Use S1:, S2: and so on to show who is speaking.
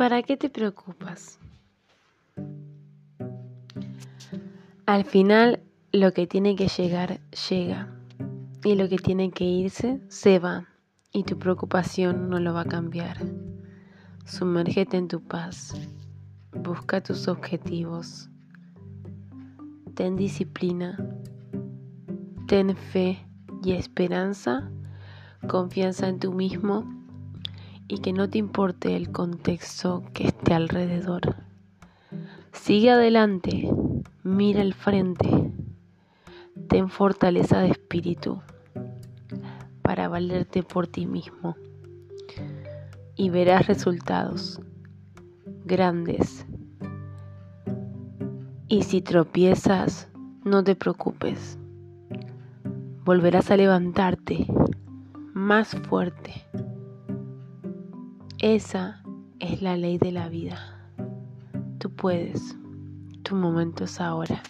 S1: para qué te preocupas? Al final, lo que tiene que llegar, llega. Y lo que tiene que irse, se va. Y tu preocupación no lo va a cambiar. Sumérgete en tu paz. Busca tus objetivos. Ten disciplina. Ten fe y esperanza. Confianza en tú mismo y que no te importe el contexto que esté alrededor. Sigue adelante, mira al frente, ten fortaleza de espíritu para valerte por ti mismo y verás resultados grandes. Y si tropiezas, no te preocupes, volverás a levantarte más fuerte esa es la ley de la vida. Tú puedes. Tu momento es ahora.